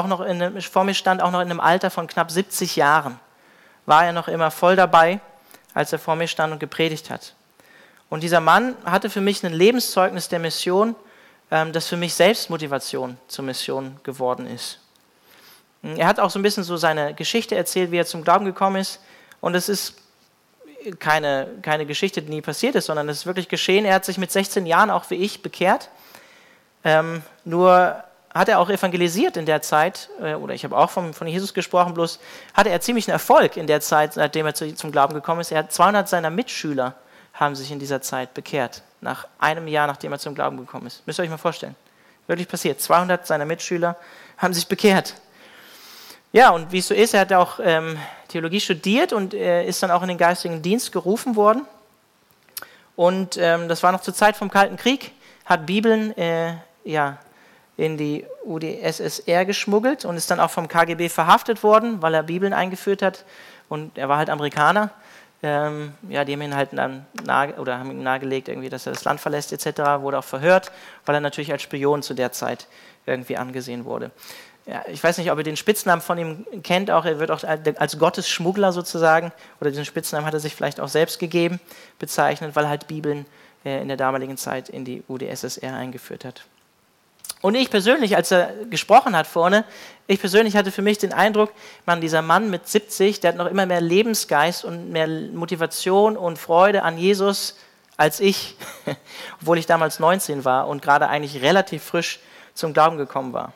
auch noch in, vor mir stand, auch noch in einem Alter von knapp 70 Jahren, war er noch immer voll dabei, als er vor mir stand und gepredigt hat. Und dieser Mann hatte für mich ein Lebenszeugnis der Mission, ähm, das für mich Selbstmotivation zur Mission geworden ist. Er hat auch so ein bisschen so seine Geschichte erzählt, wie er zum Glauben gekommen ist. Und es ist keine, keine Geschichte, die nie passiert ist, sondern es ist wirklich geschehen. Er hat sich mit 16 Jahren auch wie ich bekehrt. Ähm, nur hat er auch evangelisiert in der Zeit, äh, oder ich habe auch vom, von Jesus gesprochen, bloß hatte er ziemlichen Erfolg in der Zeit, seitdem er zu, zum Glauben gekommen ist. Er hat 200 seiner Mitschüler haben sich in dieser Zeit bekehrt, nach einem Jahr, nachdem er zum Glauben gekommen ist. Müsst ihr euch mal vorstellen. Wirklich passiert. 200 seiner Mitschüler haben sich bekehrt. Ja, und wie es so ist, er hat auch ähm, Theologie studiert und äh, ist dann auch in den geistigen Dienst gerufen worden. Und ähm, das war noch zur Zeit vom Kalten Krieg, hat Bibeln äh, ja, in die UdSSR geschmuggelt und ist dann auch vom KGB verhaftet worden, weil er Bibeln eingeführt hat. Und er war halt Amerikaner. Ähm, ja, die haben ihn halt dann nahe, oder haben ihm nahegelegt, irgendwie, dass er das Land verlässt etc. Wurde auch verhört, weil er natürlich als Spion zu der Zeit irgendwie angesehen wurde ja, ich weiß nicht, ob ihr den Spitznamen von ihm kennt, auch er wird auch als Gottesschmuggler sozusagen, oder diesen Spitznamen hat er sich vielleicht auch selbst gegeben, bezeichnet, weil er halt Bibeln äh, in der damaligen Zeit in die UdSSR eingeführt hat. Und ich persönlich, als er gesprochen hat vorne, ich persönlich hatte für mich den Eindruck, man, dieser Mann mit 70, der hat noch immer mehr Lebensgeist und mehr Motivation und Freude an Jesus als ich, obwohl ich damals 19 war und gerade eigentlich relativ frisch zum Glauben gekommen war.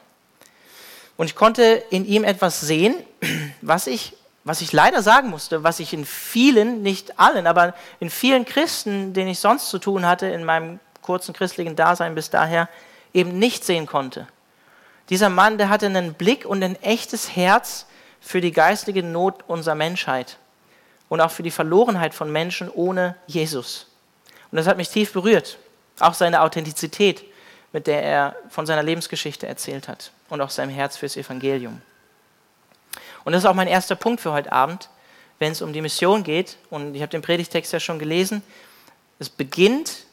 Und ich konnte in ihm etwas sehen, was ich, was ich leider sagen musste, was ich in vielen, nicht allen, aber in vielen Christen, denen ich sonst zu tun hatte, in meinem kurzen christlichen Dasein bis daher, eben nicht sehen konnte. Dieser Mann, der hatte einen Blick und ein echtes Herz für die geistige Not unserer Menschheit und auch für die Verlorenheit von Menschen ohne Jesus. Und das hat mich tief berührt. Auch seine Authentizität, mit der er von seiner Lebensgeschichte erzählt hat und auch seinem Herz fürs Evangelium. Und das ist auch mein erster Punkt für heute Abend, wenn es um die Mission geht. Und ich habe den Predigtext ja schon gelesen. Es beginnt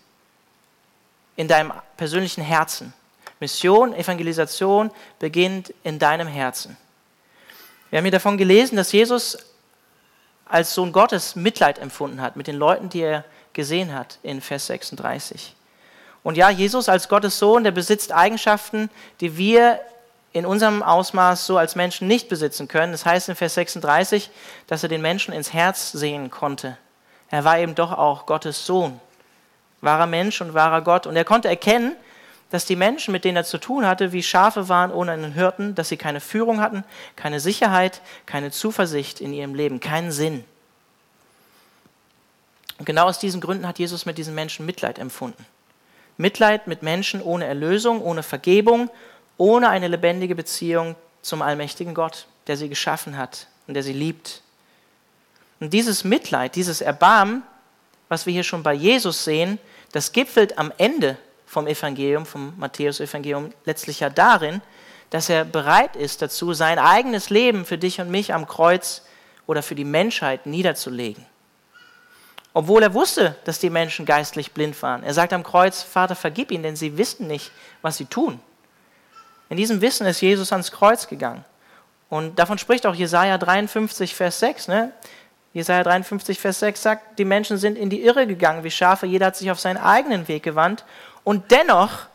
in deinem persönlichen Herzen. Mission, Evangelisation beginnt in deinem Herzen. Wir haben hier davon gelesen, dass Jesus als Sohn Gottes Mitleid empfunden hat mit den Leuten, die er gesehen hat in Vers 36. Und ja, Jesus als Gottes Sohn, der besitzt Eigenschaften, die wir in unserem Ausmaß so als Menschen nicht besitzen können. Das heißt in Vers 36, dass er den Menschen ins Herz sehen konnte. Er war eben doch auch Gottes Sohn, wahrer Mensch und wahrer Gott. Und er konnte erkennen, dass die Menschen, mit denen er zu tun hatte, wie Schafe waren ohne einen Hirten, dass sie keine Führung hatten, keine Sicherheit, keine Zuversicht in ihrem Leben, keinen Sinn. Und genau aus diesen Gründen hat Jesus mit diesen Menschen Mitleid empfunden. Mitleid mit Menschen ohne Erlösung, ohne Vergebung, ohne eine lebendige Beziehung zum allmächtigen Gott, der sie geschaffen hat und der sie liebt. Und dieses Mitleid, dieses Erbarmen, was wir hier schon bei Jesus sehen, das gipfelt am Ende vom Evangelium, vom Matthäus-Evangelium, letztlich ja darin, dass er bereit ist dazu, sein eigenes Leben für dich und mich am Kreuz oder für die Menschheit niederzulegen. Obwohl er wusste, dass die Menschen geistlich blind waren. Er sagt am Kreuz, Vater, vergib ihnen, denn sie wissen nicht, was sie tun. In diesem Wissen ist Jesus ans Kreuz gegangen. Und davon spricht auch Jesaja 53, Vers 6. Ne? Jesaja 53, Vers 6 sagt, die Menschen sind in die Irre gegangen wie Schafe, jeder hat sich auf seinen eigenen Weg gewandt. Und dennoch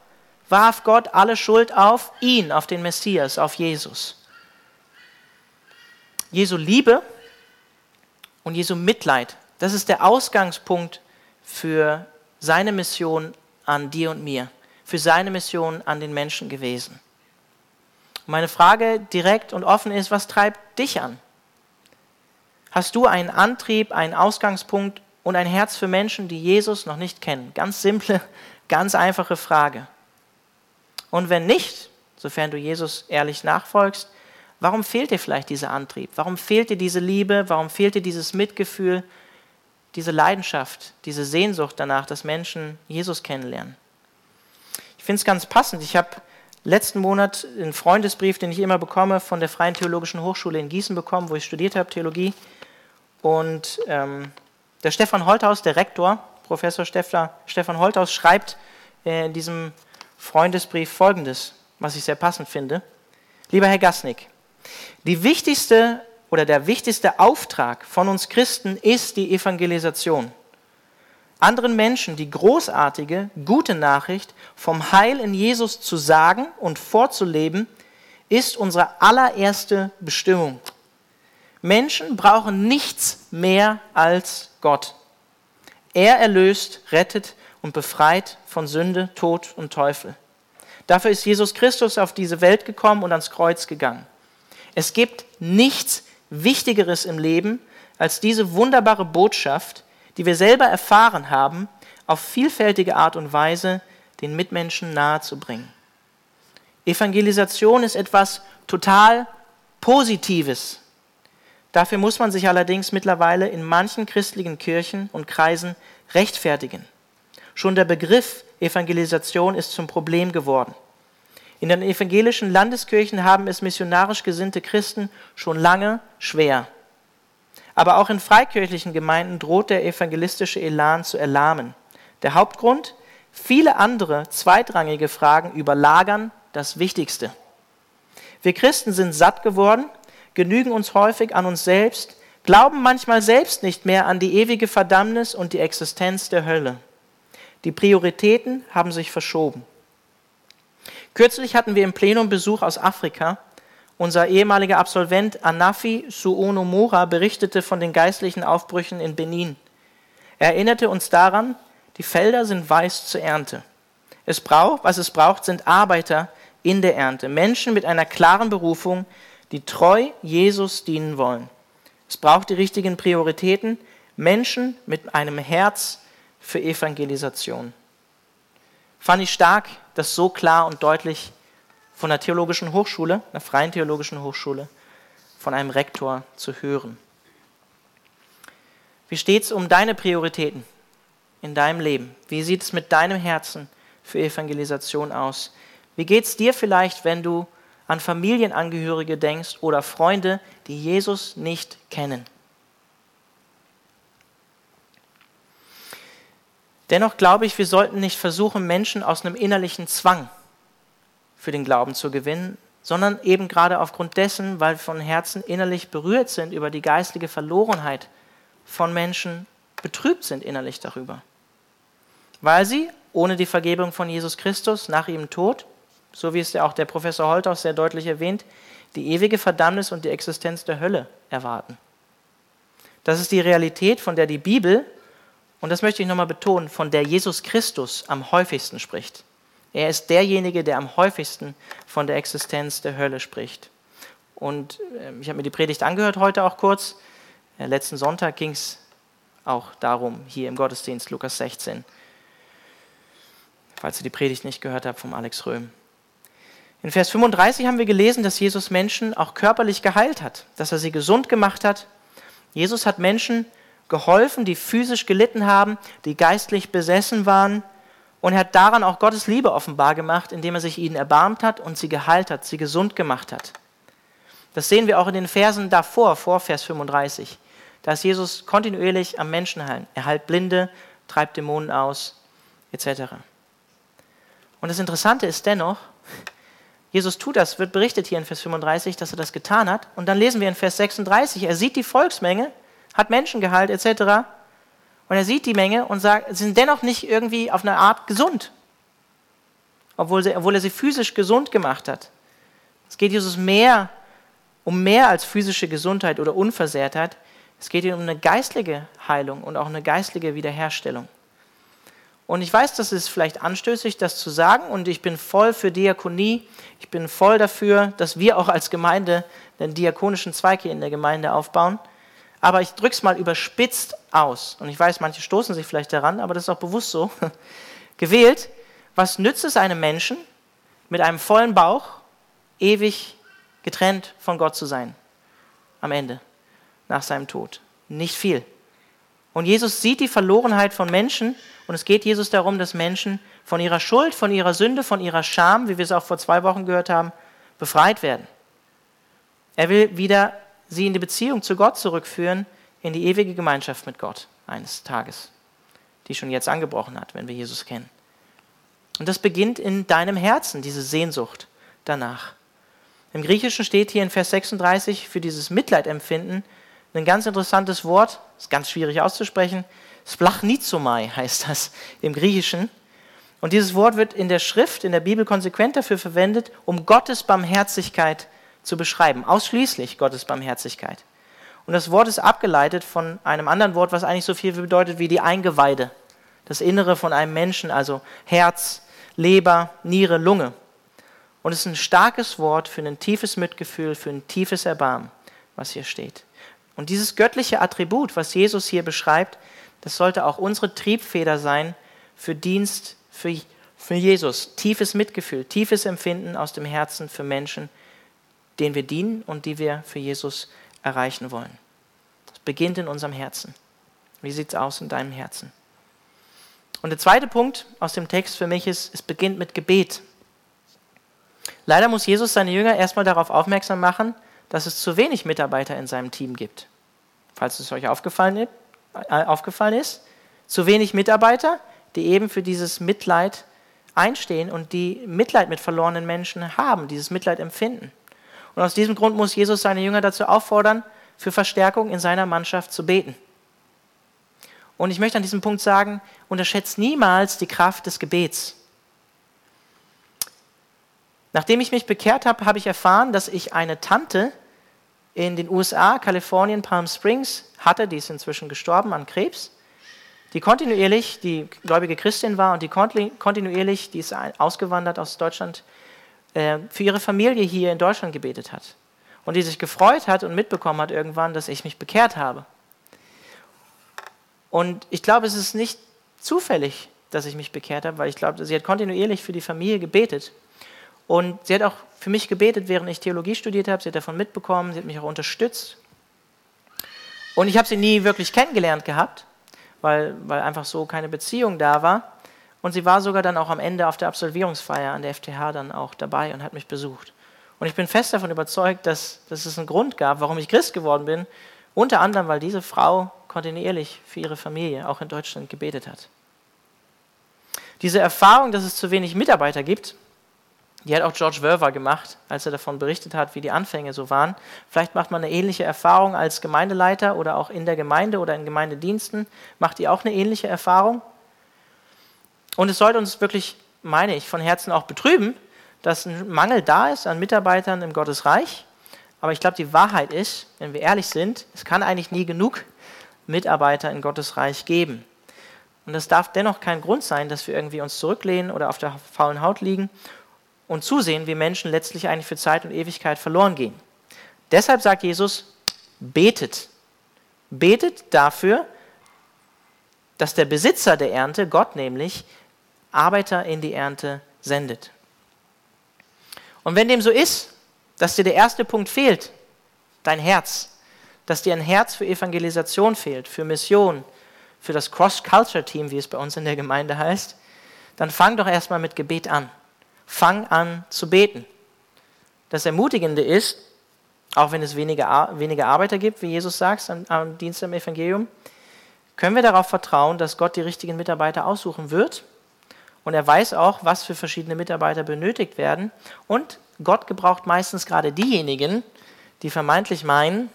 warf Gott alle Schuld auf ihn, auf den Messias, auf Jesus. Jesu Liebe und Jesu Mitleid das ist der Ausgangspunkt für seine Mission an dir und mir, für seine Mission an den Menschen gewesen. Meine Frage direkt und offen ist, was treibt dich an? Hast du einen Antrieb, einen Ausgangspunkt und ein Herz für Menschen, die Jesus noch nicht kennen? Ganz simple, ganz einfache Frage. Und wenn nicht, sofern du Jesus ehrlich nachfolgst, warum fehlt dir vielleicht dieser Antrieb? Warum fehlt dir diese Liebe? Warum fehlt dir dieses Mitgefühl? diese Leidenschaft, diese Sehnsucht danach, dass Menschen Jesus kennenlernen. Ich finde es ganz passend. Ich habe letzten Monat einen Freundesbrief, den ich immer bekomme, von der Freien Theologischen Hochschule in Gießen bekommen, wo ich studiert habe, Theologie. Und ähm, der Stefan Holthaus, der Rektor, Professor Steffler, Stefan Holthaus, schreibt äh, in diesem Freundesbrief Folgendes, was ich sehr passend finde. Lieber Herr Gasnick, die wichtigste oder der wichtigste Auftrag von uns Christen ist die Evangelisation. Anderen Menschen die großartige, gute Nachricht vom Heil in Jesus zu sagen und vorzuleben, ist unsere allererste Bestimmung. Menschen brauchen nichts mehr als Gott. Er erlöst, rettet und befreit von Sünde, Tod und Teufel. Dafür ist Jesus Christus auf diese Welt gekommen und ans Kreuz gegangen. Es gibt nichts Wichtigeres im Leben als diese wunderbare Botschaft, die wir selber erfahren haben, auf vielfältige Art und Weise den Mitmenschen nahezubringen. Evangelisation ist etwas total Positives. Dafür muss man sich allerdings mittlerweile in manchen christlichen Kirchen und Kreisen rechtfertigen. Schon der Begriff Evangelisation ist zum Problem geworden. In den evangelischen Landeskirchen haben es missionarisch gesinnte Christen schon lange schwer. Aber auch in freikirchlichen Gemeinden droht der evangelistische Elan zu erlahmen. Der Hauptgrund? Viele andere zweitrangige Fragen überlagern das Wichtigste. Wir Christen sind satt geworden, genügen uns häufig an uns selbst, glauben manchmal selbst nicht mehr an die ewige Verdammnis und die Existenz der Hölle. Die Prioritäten haben sich verschoben. Kürzlich hatten wir im Plenum Besuch aus Afrika. Unser ehemaliger Absolvent Anafi Suonomora berichtete von den geistlichen Aufbrüchen in Benin. Er erinnerte uns daran, die Felder sind weiß zur Ernte. Es braucht, was es braucht, sind Arbeiter in der Ernte, Menschen mit einer klaren Berufung, die treu Jesus dienen wollen. Es braucht die richtigen Prioritäten, Menschen mit einem Herz für Evangelisation. Fand ich stark, das so klar und deutlich von der Theologischen Hochschule, einer freien Theologischen Hochschule, von einem Rektor zu hören. Wie steht es um deine Prioritäten in deinem Leben? Wie sieht es mit deinem Herzen für Evangelisation aus? Wie geht es dir vielleicht, wenn du an Familienangehörige denkst oder Freunde, die Jesus nicht kennen? Dennoch glaube ich, wir sollten nicht versuchen, Menschen aus einem innerlichen Zwang für den Glauben zu gewinnen, sondern eben gerade aufgrund dessen, weil wir von Herzen innerlich berührt sind über die geistliche Verlorenheit von Menschen, betrübt sind innerlich darüber. Weil sie ohne die Vergebung von Jesus Christus nach ihrem Tod, so wie es ja auch der Professor Holthaus sehr deutlich erwähnt, die ewige Verdammnis und die Existenz der Hölle erwarten. Das ist die Realität, von der die Bibel und das möchte ich nochmal betonen, von der Jesus Christus am häufigsten spricht. Er ist derjenige, der am häufigsten von der Existenz der Hölle spricht. Und ähm, ich habe mir die Predigt angehört heute auch kurz. Äh, letzten Sonntag ging es auch darum, hier im Gottesdienst, Lukas 16. Falls ihr die Predigt nicht gehört habt vom Alex Röhm. In Vers 35 haben wir gelesen, dass Jesus Menschen auch körperlich geheilt hat, dass er sie gesund gemacht hat. Jesus hat Menschen geholfen, die physisch gelitten haben, die geistlich besessen waren. Und er hat daran auch Gottes Liebe offenbar gemacht, indem er sich ihnen erbarmt hat und sie geheilt hat, sie gesund gemacht hat. Das sehen wir auch in den Versen davor, vor Vers 35. Da ist Jesus kontinuierlich am Menschen heilen. Er heilt Blinde, treibt Dämonen aus, etc. Und das Interessante ist dennoch, Jesus tut das, wird berichtet hier in Vers 35, dass er das getan hat. Und dann lesen wir in Vers 36, er sieht die Volksmenge hat Menschen geheilt etc. Und er sieht die Menge und sagt, sie sind dennoch nicht irgendwie auf eine Art gesund, obwohl, sie, obwohl er sie physisch gesund gemacht hat. Es geht Jesus mehr um mehr als physische Gesundheit oder Unversehrtheit. Es geht ihm um eine geistliche Heilung und auch eine geistliche Wiederherstellung. Und ich weiß, das ist vielleicht anstößig, das zu sagen, und ich bin voll für Diakonie. Ich bin voll dafür, dass wir auch als Gemeinde den diakonischen Zweig hier in der Gemeinde aufbauen aber ich drücke es mal überspitzt aus. Und ich weiß, manche stoßen sich vielleicht daran, aber das ist auch bewusst so. Gewählt, was nützt es einem Menschen, mit einem vollen Bauch ewig getrennt von Gott zu sein? Am Ende, nach seinem Tod. Nicht viel. Und Jesus sieht die Verlorenheit von Menschen und es geht Jesus darum, dass Menschen von ihrer Schuld, von ihrer Sünde, von ihrer Scham, wie wir es auch vor zwei Wochen gehört haben, befreit werden. Er will wieder sie in die Beziehung zu Gott zurückführen, in die ewige Gemeinschaft mit Gott eines Tages, die schon jetzt angebrochen hat, wenn wir Jesus kennen. Und das beginnt in deinem Herzen, diese Sehnsucht danach. Im Griechischen steht hier in Vers 36 für dieses Mitleidempfinden ein ganz interessantes Wort, ist ganz schwierig auszusprechen. Splachnizomai heißt das im Griechischen. Und dieses Wort wird in der Schrift, in der Bibel konsequent dafür verwendet, um Gottes Barmherzigkeit zu beschreiben. Ausschließlich Gottes Barmherzigkeit. Und das Wort ist abgeleitet von einem anderen Wort, was eigentlich so viel bedeutet wie die Eingeweide. Das Innere von einem Menschen, also Herz, Leber, Niere, Lunge. Und es ist ein starkes Wort für ein tiefes Mitgefühl, für ein tiefes Erbarmen, was hier steht. Und dieses göttliche Attribut, was Jesus hier beschreibt, das sollte auch unsere Triebfeder sein für Dienst für, für Jesus. Tiefes Mitgefühl, tiefes Empfinden aus dem Herzen für Menschen, denen wir dienen und die wir für Jesus erreichen wollen. Das beginnt in unserem Herzen. Wie sieht es aus in deinem Herzen? Und der zweite Punkt aus dem Text für mich ist, es beginnt mit Gebet. Leider muss Jesus seine Jünger erstmal darauf aufmerksam machen, dass es zu wenig Mitarbeiter in seinem Team gibt. Falls es euch aufgefallen ist, aufgefallen ist zu wenig Mitarbeiter, die eben für dieses Mitleid einstehen und die Mitleid mit verlorenen Menschen haben, dieses Mitleid empfinden. Und aus diesem Grund muss Jesus seine Jünger dazu auffordern, für Verstärkung in seiner Mannschaft zu beten. Und ich möchte an diesem Punkt sagen, unterschätzt niemals die Kraft des Gebets. Nachdem ich mich bekehrt habe, habe ich erfahren, dass ich eine Tante in den USA, Kalifornien, Palm Springs hatte, die ist inzwischen gestorben an Krebs, die kontinuierlich, die gläubige Christin war und die kontinuierlich, die ist ausgewandert aus Deutschland, äh, für ihre Familie hier in Deutschland gebetet hat. Und die sich gefreut hat und mitbekommen hat irgendwann, dass ich mich bekehrt habe. Und ich glaube, es ist nicht zufällig, dass ich mich bekehrt habe, weil ich glaube, sie hat kontinuierlich für die Familie gebetet. Und sie hat auch für mich gebetet, während ich Theologie studiert habe. Sie hat davon mitbekommen, sie hat mich auch unterstützt. Und ich habe sie nie wirklich kennengelernt gehabt, weil, weil einfach so keine Beziehung da war. Und sie war sogar dann auch am Ende auf der Absolvierungsfeier an der FTH dann auch dabei und hat mich besucht. Und ich bin fest davon überzeugt, dass, dass es einen Grund gab, warum ich Christ geworden bin. Unter anderem, weil diese Frau kontinuierlich für ihre Familie auch in Deutschland gebetet hat. Diese Erfahrung, dass es zu wenig Mitarbeiter gibt, die hat auch George Verver gemacht, als er davon berichtet hat, wie die Anfänge so waren. Vielleicht macht man eine ähnliche Erfahrung als Gemeindeleiter oder auch in der Gemeinde oder in Gemeindediensten. Macht ihr auch eine ähnliche Erfahrung? Und es sollte uns wirklich, meine ich, von Herzen auch betrüben, dass ein Mangel da ist an Mitarbeitern im Gottesreich. Aber ich glaube, die Wahrheit ist, wenn wir ehrlich sind, es kann eigentlich nie genug Mitarbeiter in Gottes Reich geben. Und es darf dennoch kein Grund sein, dass wir irgendwie uns zurücklehnen oder auf der faulen Haut liegen und zusehen, wie Menschen letztlich eigentlich für Zeit und Ewigkeit verloren gehen. Deshalb sagt Jesus, betet. Betet dafür, dass der Besitzer der Ernte, Gott nämlich, Arbeiter in die Ernte sendet. Und wenn dem so ist, dass dir der erste Punkt fehlt, dein Herz, dass dir ein Herz für Evangelisation fehlt, für Mission, für das Cross-Culture-Team, wie es bei uns in der Gemeinde heißt, dann fang doch erstmal mit Gebet an fang an zu beten. Das Ermutigende ist, auch wenn es wenige, wenige Arbeiter gibt, wie Jesus sagt am, am Dienst am Evangelium, können wir darauf vertrauen, dass Gott die richtigen Mitarbeiter aussuchen wird. Und er weiß auch, was für verschiedene Mitarbeiter benötigt werden. Und Gott gebraucht meistens gerade diejenigen, die vermeintlich meinen,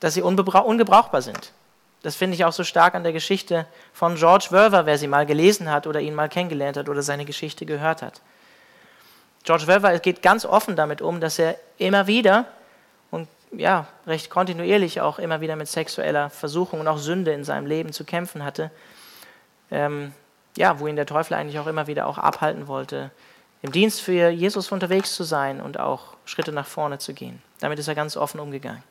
dass sie ungebrauchbar sind. Das finde ich auch so stark an der Geschichte von George Verver, wer sie mal gelesen hat oder ihn mal kennengelernt hat oder seine Geschichte gehört hat. George Weber geht ganz offen damit um, dass er immer wieder und ja, recht kontinuierlich auch immer wieder mit sexueller Versuchung und auch Sünde in seinem Leben zu kämpfen hatte. Ähm, ja, wo ihn der Teufel eigentlich auch immer wieder auch abhalten wollte, im Dienst für Jesus unterwegs zu sein und auch Schritte nach vorne zu gehen. Damit ist er ganz offen umgegangen.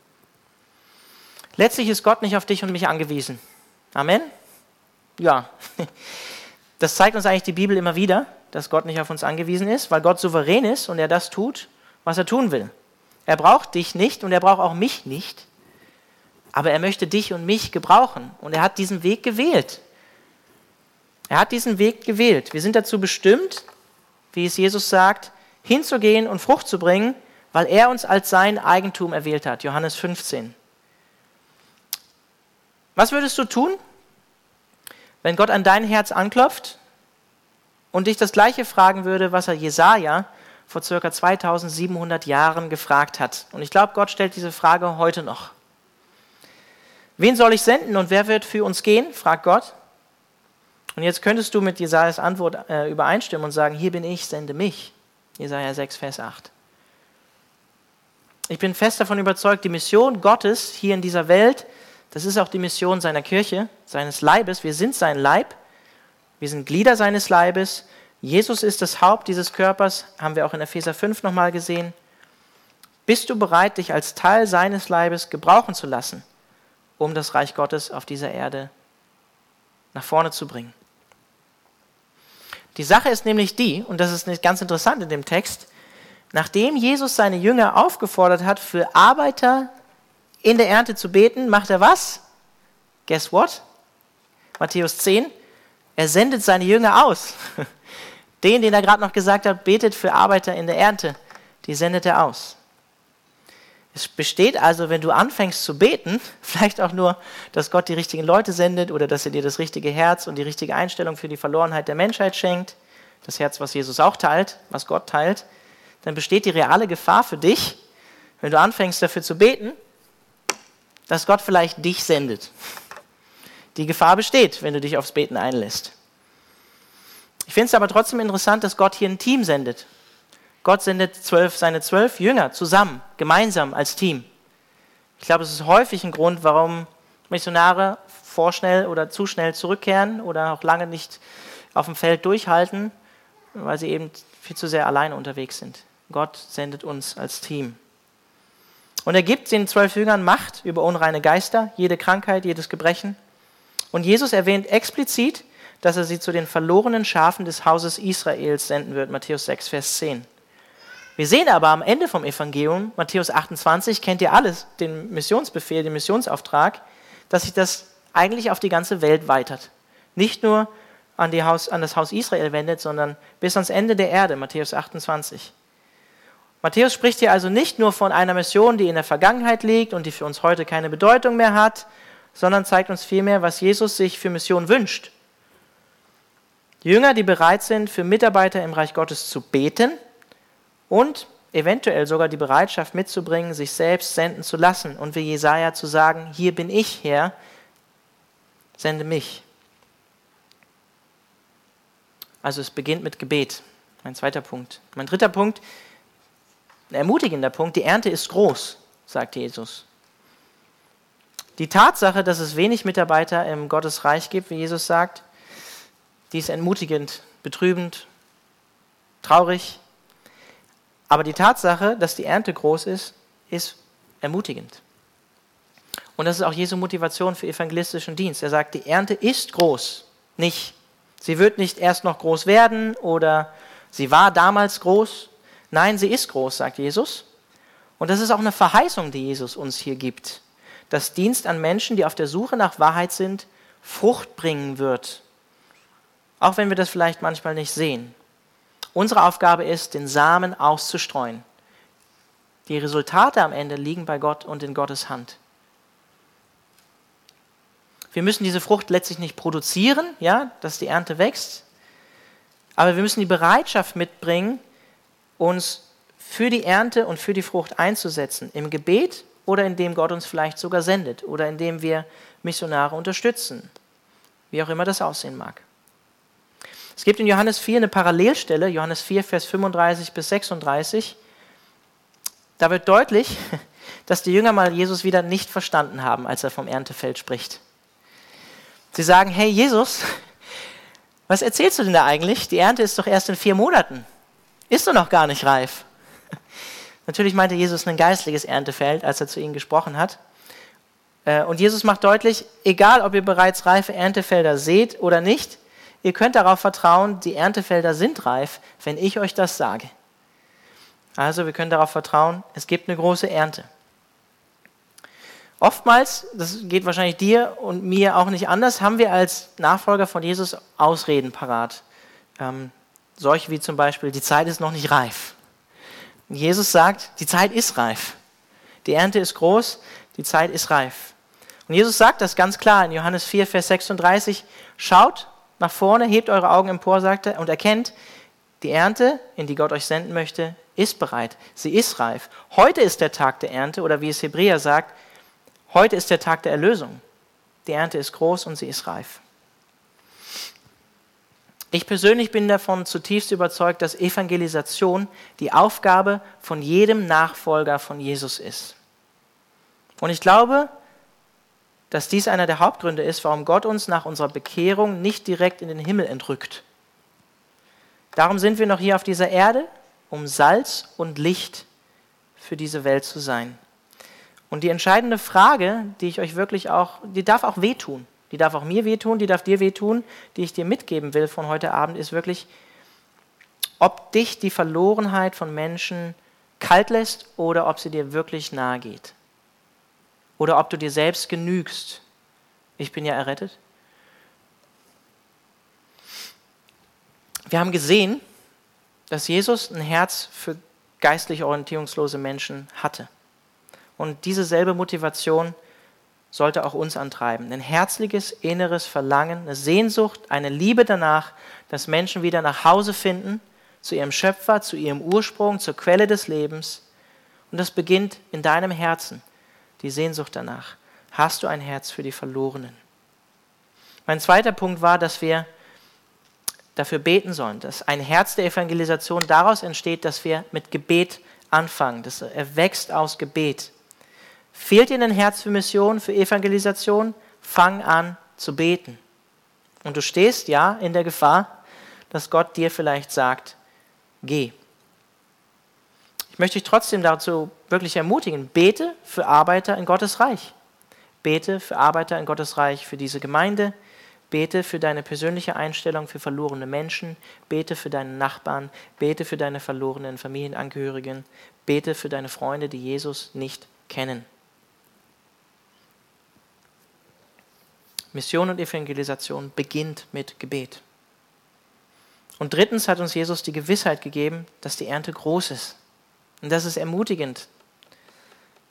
Letztlich ist Gott nicht auf dich und mich angewiesen. Amen? Ja. Das zeigt uns eigentlich die Bibel immer wieder dass Gott nicht auf uns angewiesen ist, weil Gott souverän ist und er das tut, was er tun will. Er braucht dich nicht und er braucht auch mich nicht, aber er möchte dich und mich gebrauchen und er hat diesen Weg gewählt. Er hat diesen Weg gewählt. Wir sind dazu bestimmt, wie es Jesus sagt, hinzugehen und Frucht zu bringen, weil er uns als sein Eigentum erwählt hat. Johannes 15. Was würdest du tun, wenn Gott an dein Herz anklopft und dich das Gleiche fragen würde, was er Jesaja vor circa 2700 Jahren gefragt hat. Und ich glaube, Gott stellt diese Frage heute noch. Wen soll ich senden und wer wird für uns gehen? fragt Gott. Und jetzt könntest du mit Jesajas Antwort äh, übereinstimmen und sagen: Hier bin ich, sende mich. Jesaja 6, Vers 8. Ich bin fest davon überzeugt, die Mission Gottes hier in dieser Welt, das ist auch die Mission seiner Kirche, seines Leibes. Wir sind sein Leib, wir sind Glieder seines Leibes. Jesus ist das Haupt dieses Körpers, haben wir auch in Epheser 5 nochmal gesehen. Bist du bereit, dich als Teil seines Leibes gebrauchen zu lassen, um das Reich Gottes auf dieser Erde nach vorne zu bringen? Die Sache ist nämlich die, und das ist ganz interessant in dem Text, nachdem Jesus seine Jünger aufgefordert hat, für Arbeiter in der Ernte zu beten, macht er was? Guess what? Matthäus 10. Er sendet seine Jünger aus. Den, den er gerade noch gesagt hat, betet für Arbeiter in der Ernte, die sendet er aus. Es besteht also, wenn du anfängst zu beten, vielleicht auch nur, dass Gott die richtigen Leute sendet oder dass er dir das richtige Herz und die richtige Einstellung für die Verlorenheit der Menschheit schenkt, das Herz, was Jesus auch teilt, was Gott teilt, dann besteht die reale Gefahr für dich, wenn du anfängst dafür zu beten, dass Gott vielleicht dich sendet. Die Gefahr besteht, wenn du dich aufs Beten einlässt. Ich finde es aber trotzdem interessant, dass Gott hier ein Team sendet. Gott sendet zwölf, seine zwölf Jünger zusammen, gemeinsam als Team. Ich glaube, es ist häufig ein Grund, warum Missionare vorschnell oder zu schnell zurückkehren oder auch lange nicht auf dem Feld durchhalten, weil sie eben viel zu sehr alleine unterwegs sind. Gott sendet uns als Team. Und er gibt den zwölf Jüngern Macht über unreine Geister, jede Krankheit, jedes Gebrechen. Und Jesus erwähnt explizit, dass er sie zu den verlorenen Schafen des Hauses Israels senden wird, Matthäus 6, Vers 10. Wir sehen aber am Ende vom Evangelium, Matthäus 28, kennt ihr alles, den Missionsbefehl, den Missionsauftrag, dass sich das eigentlich auf die ganze Welt weitert. Nicht nur an, Haus, an das Haus Israel wendet, sondern bis ans Ende der Erde, Matthäus 28. Matthäus spricht hier also nicht nur von einer Mission, die in der Vergangenheit liegt und die für uns heute keine Bedeutung mehr hat, sondern zeigt uns vielmehr, was Jesus sich für Mission wünscht. Jünger, die bereit sind, für Mitarbeiter im Reich Gottes zu beten und eventuell sogar die Bereitschaft mitzubringen, sich selbst senden zu lassen und wie Jesaja zu sagen: Hier bin ich, Herr, sende mich. Also es beginnt mit Gebet. Mein zweiter Punkt. Mein dritter Punkt, ein ermutigender Punkt, die Ernte ist groß, sagt Jesus. Die Tatsache, dass es wenig Mitarbeiter im Gottesreich gibt, wie Jesus sagt, die ist entmutigend, betrübend, traurig. Aber die Tatsache, dass die Ernte groß ist, ist ermutigend. Und das ist auch Jesu Motivation für evangelistischen Dienst. Er sagt, die Ernte ist groß, nicht. Sie wird nicht erst noch groß werden oder sie war damals groß, Nein, sie ist groß, sagt Jesus. Und das ist auch eine Verheißung, die Jesus uns hier gibt. dass Dienst an Menschen, die auf der Suche nach Wahrheit sind, Frucht bringen wird. Auch wenn wir das vielleicht manchmal nicht sehen. Unsere Aufgabe ist, den Samen auszustreuen. Die Resultate am Ende liegen bei Gott und in Gottes Hand. Wir müssen diese Frucht letztlich nicht produzieren, ja, dass die Ernte wächst, aber wir müssen die Bereitschaft mitbringen, uns für die Ernte und für die Frucht einzusetzen, im Gebet oder indem Gott uns vielleicht sogar sendet oder indem wir Missionare unterstützen, wie auch immer das aussehen mag. Es gibt in Johannes 4 eine Parallelstelle, Johannes 4, Vers 35 bis 36. Da wird deutlich, dass die Jünger mal Jesus wieder nicht verstanden haben, als er vom Erntefeld spricht. Sie sagen, hey Jesus, was erzählst du denn da eigentlich? Die Ernte ist doch erst in vier Monaten ist doch noch gar nicht reif. Natürlich meinte Jesus ein geistliches Erntefeld, als er zu ihnen gesprochen hat. Äh, und Jesus macht deutlich, egal ob ihr bereits reife Erntefelder seht oder nicht, ihr könnt darauf vertrauen, die Erntefelder sind reif, wenn ich euch das sage. Also wir können darauf vertrauen, es gibt eine große Ernte. Oftmals, das geht wahrscheinlich dir und mir auch nicht anders, haben wir als Nachfolger von Jesus Ausreden parat. Ähm, solche wie zum Beispiel, die Zeit ist noch nicht reif. Jesus sagt, die Zeit ist reif. Die Ernte ist groß, die Zeit ist reif. Und Jesus sagt das ganz klar in Johannes 4, Vers 36, schaut nach vorne, hebt eure Augen empor, sagt er, und erkennt, Die Ernte, in die Gott euch senden möchte, ist bereit. Sie ist reif. Heute ist der Tag der Ernte oder wie es Hebräer sagt, heute ist der Tag der Erlösung. Die Ernte ist groß und sie ist reif. Ich persönlich bin davon zutiefst überzeugt, dass Evangelisation die Aufgabe von jedem Nachfolger von Jesus ist. Und ich glaube, dass dies einer der Hauptgründe ist, warum Gott uns nach unserer Bekehrung nicht direkt in den Himmel entrückt. Darum sind wir noch hier auf dieser Erde, um Salz und Licht für diese Welt zu sein. Und die entscheidende Frage, die ich euch wirklich auch, die darf auch wehtun. Die darf auch mir wehtun, die darf dir wehtun, die ich dir mitgeben will von heute Abend, ist wirklich, ob dich die Verlorenheit von Menschen kalt lässt oder ob sie dir wirklich nahe geht. Oder ob du dir selbst genügst. Ich bin ja errettet. Wir haben gesehen, dass Jesus ein Herz für geistlich orientierungslose Menschen hatte. Und diese selbe Motivation sollte auch uns antreiben. Ein herzliches inneres Verlangen, eine Sehnsucht, eine Liebe danach, dass Menschen wieder nach Hause finden, zu ihrem Schöpfer, zu ihrem Ursprung, zur Quelle des Lebens. Und das beginnt in deinem Herzen, die Sehnsucht danach. Hast du ein Herz für die Verlorenen? Mein zweiter Punkt war, dass wir dafür beten sollen, dass ein Herz der Evangelisation daraus entsteht, dass wir mit Gebet anfangen. Das erwächst aus Gebet. Fehlt dir ein Herz für Mission, für Evangelisation? Fang an zu beten. Und du stehst ja in der Gefahr, dass Gott dir vielleicht sagt, geh. Ich möchte dich trotzdem dazu wirklich ermutigen, bete für Arbeiter in Gottes Reich. Bete für Arbeiter in Gottes Reich, für diese Gemeinde. Bete für deine persönliche Einstellung für verlorene Menschen. Bete für deine Nachbarn. Bete für deine verlorenen Familienangehörigen. Bete für deine Freunde, die Jesus nicht kennen. Mission und Evangelisation beginnt mit Gebet. Und drittens hat uns Jesus die Gewissheit gegeben, dass die Ernte groß ist. Und das ist ermutigend.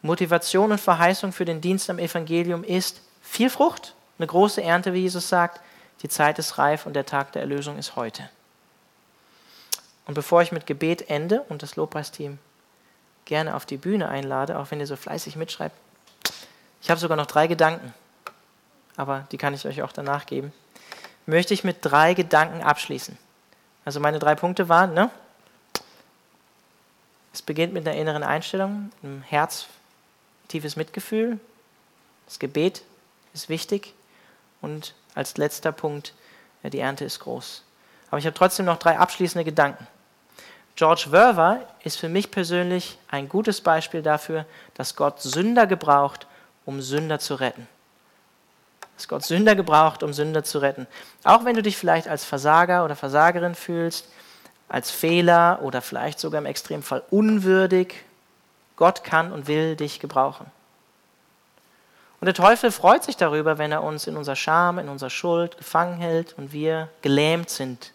Motivation und Verheißung für den Dienst am Evangelium ist viel Frucht, eine große Ernte, wie Jesus sagt. Die Zeit ist reif und der Tag der Erlösung ist heute. Und bevor ich mit Gebet ende und das Lobpreisteam gerne auf die Bühne einlade, auch wenn ihr so fleißig mitschreibt, ich habe sogar noch drei Gedanken aber die kann ich euch auch danach geben, möchte ich mit drei Gedanken abschließen. Also meine drei Punkte waren, ne? Es beginnt mit einer inneren Einstellung, einem Herz, tiefes Mitgefühl. Das Gebet ist wichtig. Und als letzter Punkt, ja, die Ernte ist groß. Aber ich habe trotzdem noch drei abschließende Gedanken. George Verver ist für mich persönlich ein gutes Beispiel dafür, dass Gott Sünder gebraucht, um Sünder zu retten dass Gott Sünder gebraucht, um Sünder zu retten. Auch wenn du dich vielleicht als Versager oder Versagerin fühlst, als Fehler oder vielleicht sogar im Extremfall unwürdig, Gott kann und will dich gebrauchen. Und der Teufel freut sich darüber, wenn er uns in unserer Scham, in unserer Schuld gefangen hält und wir gelähmt sind.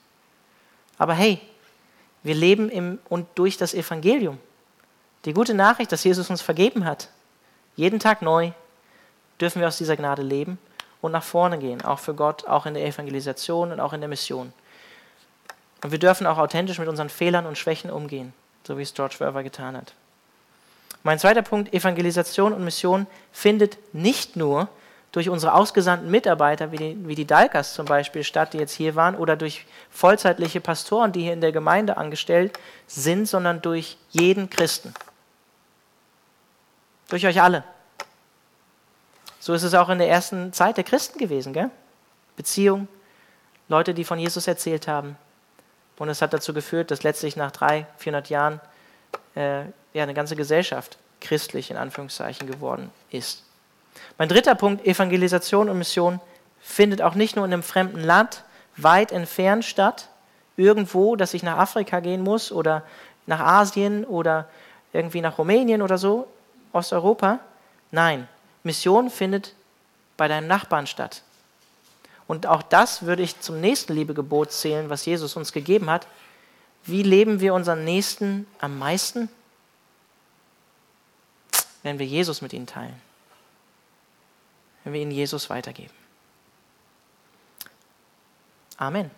Aber hey, wir leben im und durch das Evangelium. Die gute Nachricht, dass Jesus uns vergeben hat. Jeden Tag neu dürfen wir aus dieser Gnade leben und nach vorne gehen, auch für Gott, auch in der Evangelisation und auch in der Mission. Und wir dürfen auch authentisch mit unseren Fehlern und Schwächen umgehen, so wie es George Verver getan hat. Mein zweiter Punkt, Evangelisation und Mission findet nicht nur durch unsere ausgesandten Mitarbeiter, wie die, wie die Dalkas zum Beispiel, statt, die jetzt hier waren, oder durch vollzeitliche Pastoren, die hier in der Gemeinde angestellt sind, sondern durch jeden Christen. Durch euch alle. So ist es auch in der ersten Zeit der Christen gewesen. Gell? Beziehung, Leute, die von Jesus erzählt haben. Und es hat dazu geführt, dass letztlich nach 300, 400 Jahren äh, ja, eine ganze Gesellschaft christlich in Anführungszeichen geworden ist. Mein dritter Punkt, Evangelisation und Mission, findet auch nicht nur in einem fremden Land weit entfernt statt, irgendwo, dass ich nach Afrika gehen muss oder nach Asien oder irgendwie nach Rumänien oder so, Osteuropa. Nein, Mission findet bei deinem Nachbarn statt. Und auch das würde ich zum nächsten Liebegebot zählen, was Jesus uns gegeben hat. Wie leben wir unseren Nächsten am meisten? Wenn wir Jesus mit ihnen teilen. Wenn wir ihnen Jesus weitergeben. Amen.